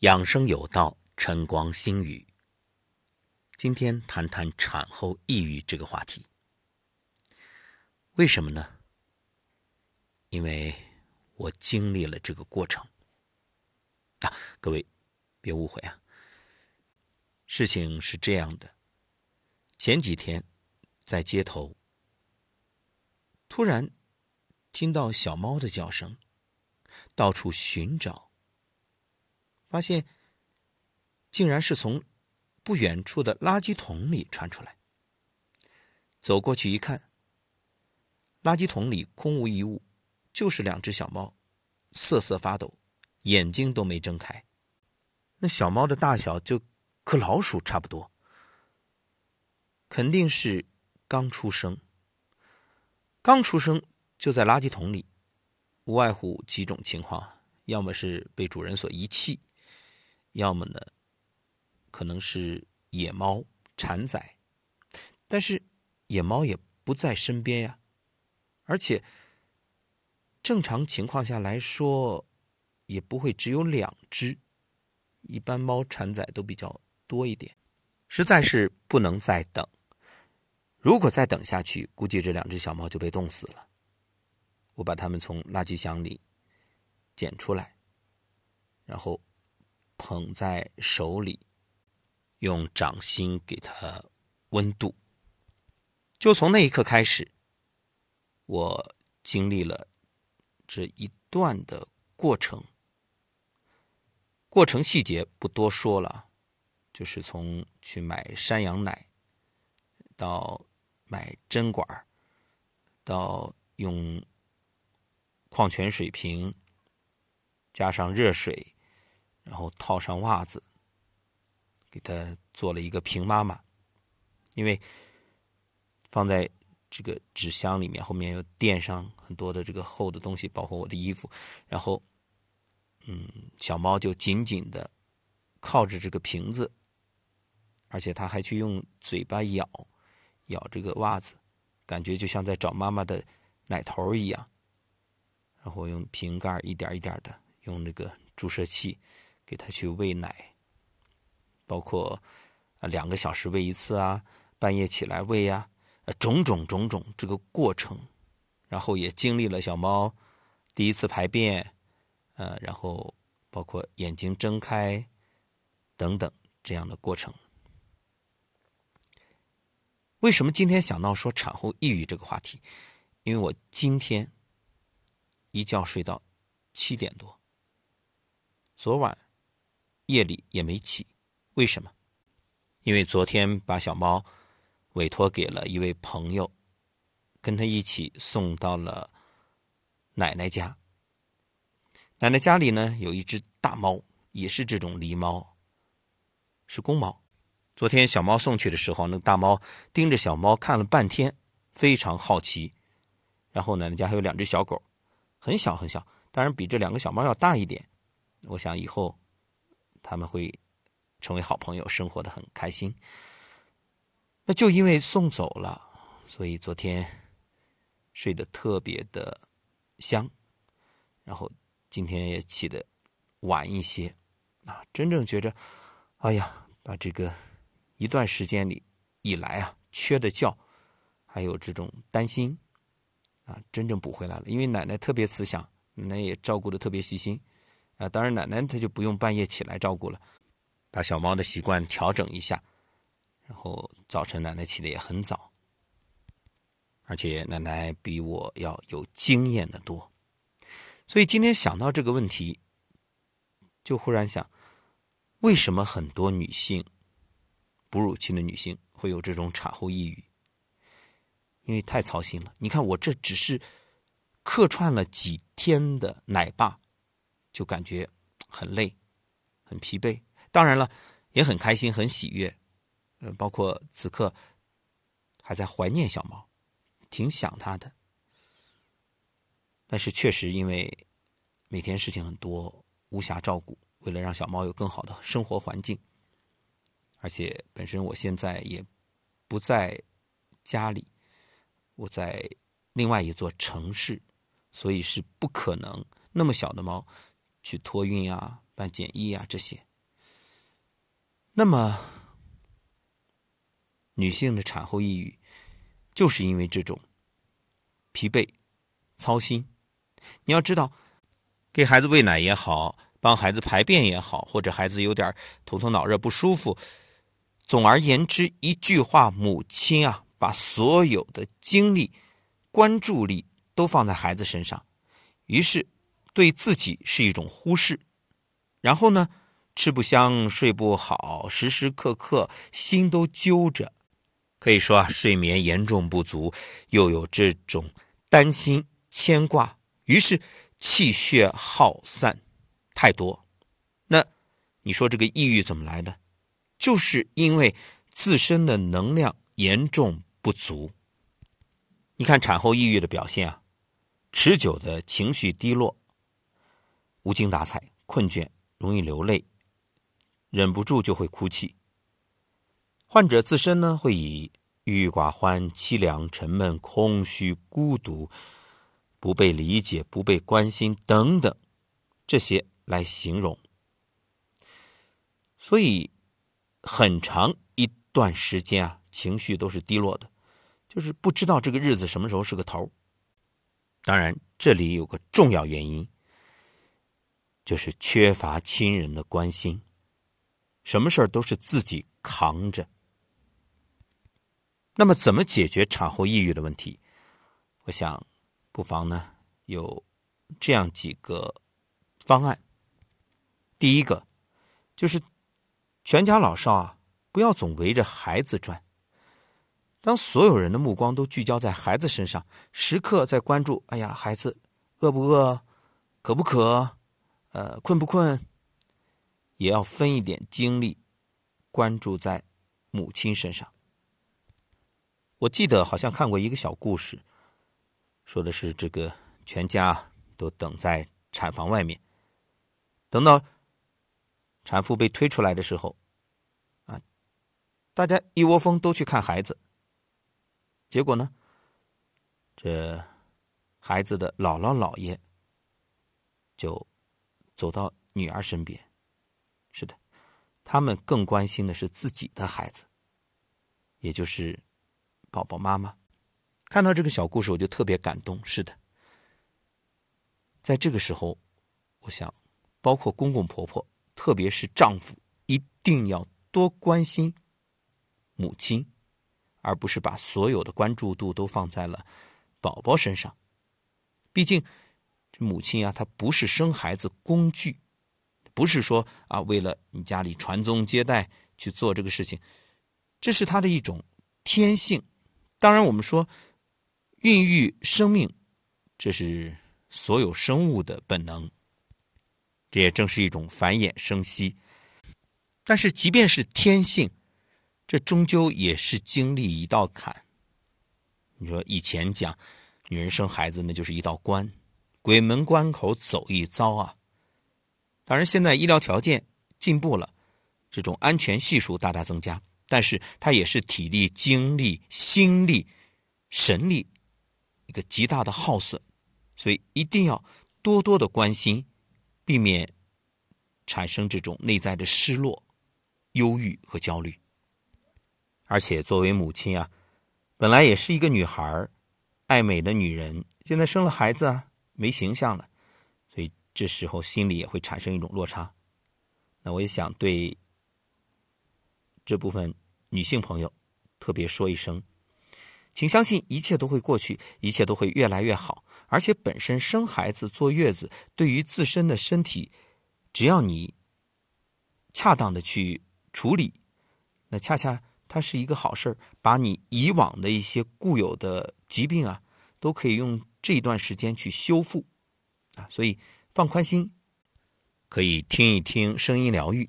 养生有道，晨光心语。今天谈谈产后抑郁这个话题。为什么呢？因为我经历了这个过程。啊，各位别误会啊。事情是这样的，前几天在街头，突然听到小猫的叫声，到处寻找。发现，竟然是从不远处的垃圾桶里传出来。走过去一看，垃圾桶里空无一物，就是两只小猫，瑟瑟发抖，眼睛都没睁开。那小猫的大小就和老鼠差不多，肯定是刚出生。刚出生就在垃圾桶里，无外乎几种情况：要么是被主人所遗弃。要么呢，可能是野猫产崽，但是野猫也不在身边呀，而且正常情况下来说，也不会只有两只，一般猫产崽都比较多一点，实在是不能再等，如果再等下去，估计这两只小猫就被冻死了。我把它们从垃圾箱里捡出来，然后。捧在手里，用掌心给它温度。就从那一刻开始，我经历了这一段的过程。过程细节不多说了，就是从去买山羊奶，到买针管到用矿泉水瓶加上热水。然后套上袜子，给他做了一个平妈妈，因为放在这个纸箱里面，后面又垫上很多的这个厚的东西，包括我的衣服。然后，嗯，小猫就紧紧的靠着这个瓶子，而且它还去用嘴巴咬咬这个袜子，感觉就像在找妈妈的奶头一样。然后用瓶盖一点一点的用那个注射器。给他去喂奶，包括啊两个小时喂一次啊，半夜起来喂呀，种种种种这个过程，然后也经历了小猫第一次排便，呃，然后包括眼睛睁开等等这样的过程。为什么今天想到说产后抑郁这个话题？因为我今天一觉睡到七点多，昨晚。夜里也没起，为什么？因为昨天把小猫委托给了一位朋友，跟他一起送到了奶奶家。奶奶家里呢有一只大猫，也是这种狸猫，是公猫。昨天小猫送去的时候，那大猫盯着小猫看了半天，非常好奇。然后奶奶家还有两只小狗，很小很小，当然比这两个小猫要大一点。我想以后。他们会成为好朋友，生活的很开心。那就因为送走了，所以昨天睡得特别的香，然后今天也起得晚一些啊。真正觉着，哎呀，把这个一段时间里以来啊缺的觉，还有这种担心啊，真正补回来了。因为奶奶特别慈祥，奶奶也照顾的特别细心。啊，当然，奶奶她就不用半夜起来照顾了，把小猫的习惯调整一下，然后早晨奶奶起的也很早，而且奶奶比我要有经验的多，所以今天想到这个问题，就忽然想，为什么很多女性，哺乳期的女性会有这种产后抑郁？因为太操心了。你看，我这只是客串了几天的奶爸。就感觉很累，很疲惫。当然了，也很开心，很喜悦。嗯，包括此刻还在怀念小猫，挺想它的。但是确实因为每天事情很多，无暇照顾。为了让小猫有更好的生活环境，而且本身我现在也不在家里，我在另外一座城市，所以是不可能那么小的猫。去托运啊，办检疫啊，这些那么，女性的产后抑郁，就是因为这种疲惫、操心。你要知道，给孩子喂奶也好，帮孩子排便也好，或者孩子有点头疼脑热不舒服，总而言之，一句话，母亲啊，把所有的精力、关注力都放在孩子身上，于是对自己是一种忽视，然后呢？吃不香，睡不好，时时刻刻心都揪着，可以说啊，睡眠严重不足，又有这种担心牵挂，于是气血耗散太多。那你说这个抑郁怎么来的？就是因为自身的能量严重不足。你看产后抑郁的表现啊，持久的情绪低落，无精打采，困倦，容易流泪。忍不住就会哭泣。患者自身呢，会以郁郁寡欢、凄凉、沉闷、空虚、孤独、不被理解、不被关心等等这些来形容。所以，很长一段时间啊，情绪都是低落的，就是不知道这个日子什么时候是个头。当然，这里有个重要原因，就是缺乏亲人的关心。什么事儿都是自己扛着。那么，怎么解决产后抑郁的问题？我想，不妨呢有这样几个方案。第一个，就是全家老少啊，不要总围着孩子转。当所有人的目光都聚焦在孩子身上，时刻在关注：哎呀，孩子饿不饿？渴不渴？呃，困不困？也要分一点精力关注在母亲身上。我记得好像看过一个小故事，说的是这个全家都等在产房外面，等到产妇被推出来的时候，啊，大家一窝蜂都去看孩子。结果呢，这孩子的姥姥姥爷就走到女儿身边。是的，他们更关心的是自己的孩子，也就是宝宝妈妈。看到这个小故事，我就特别感动。是的，在这个时候，我想，包括公公婆婆，特别是丈夫，一定要多关心母亲，而不是把所有的关注度都放在了宝宝身上。毕竟，母亲啊，她不是生孩子工具。不是说啊，为了你家里传宗接代去做这个事情，这是她的一种天性。当然，我们说孕育生命，这是所有生物的本能，这也正是一种繁衍生息。但是，即便是天性，这终究也是经历一道坎。你说以前讲，女人生孩子那就是一道关，鬼门关口走一遭啊。当然，现在医疗条件进步了，这种安全系数大大增加，但是它也是体力、精力、心力、神力一个极大的耗损，所以一定要多多的关心，避免产生这种内在的失落、忧郁和焦虑。而且作为母亲啊，本来也是一个女孩爱美的女人，现在生了孩子啊没形象了。所以这时候心里也会产生一种落差，那我也想对这部分女性朋友特别说一声，请相信一切都会过去，一切都会越来越好。而且本身生孩子、坐月子，对于自身的身体，只要你恰当的去处理，那恰恰它是一个好事把你以往的一些固有的疾病啊，都可以用这一段时间去修复啊，所以。放宽心，可以听一听声音疗愈。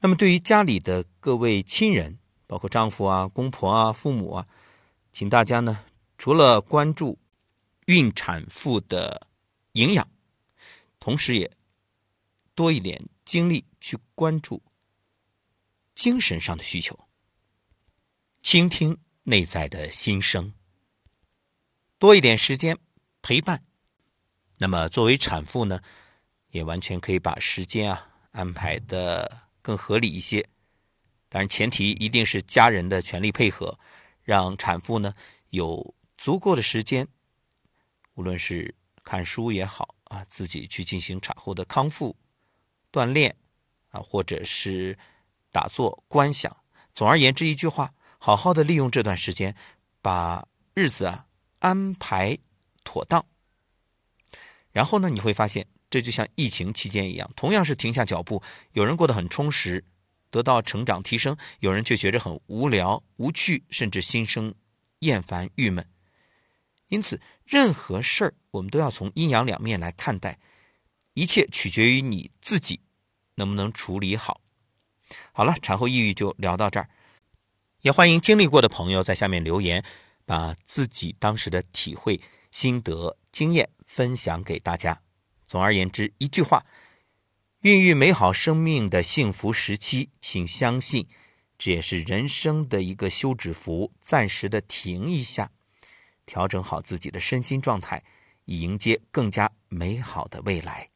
那么，对于家里的各位亲人，包括丈夫啊、公婆啊、父母啊，请大家呢，除了关注孕产妇的营养，同时也多一点精力去关注精神上的需求，倾听内在的心声，多一点时间陪伴。那么，作为产妇呢，也完全可以把时间啊安排的更合理一些。当然前提一定是家人的全力配合，让产妇呢有足够的时间，无论是看书也好啊，自己去进行产后的康复、锻炼啊，或者是打坐观想。总而言之，一句话，好好的利用这段时间，把日子啊安排妥当。然后呢，你会发现，这就像疫情期间一样，同样是停下脚步，有人过得很充实，得到成长提升；有人却觉着很无聊、无趣，甚至心生厌烦、郁闷。因此，任何事儿我们都要从阴阳两面来看待，一切取决于你自己能不能处理好。好了，产后抑郁就聊到这儿，也欢迎经历过的朋友在下面留言，把自己当时的体会、心得、经验。分享给大家。总而言之，一句话：孕育美好生命的幸福时期，请相信，这也是人生的一个休止符，暂时的停一下，调整好自己的身心状态，以迎接更加美好的未来。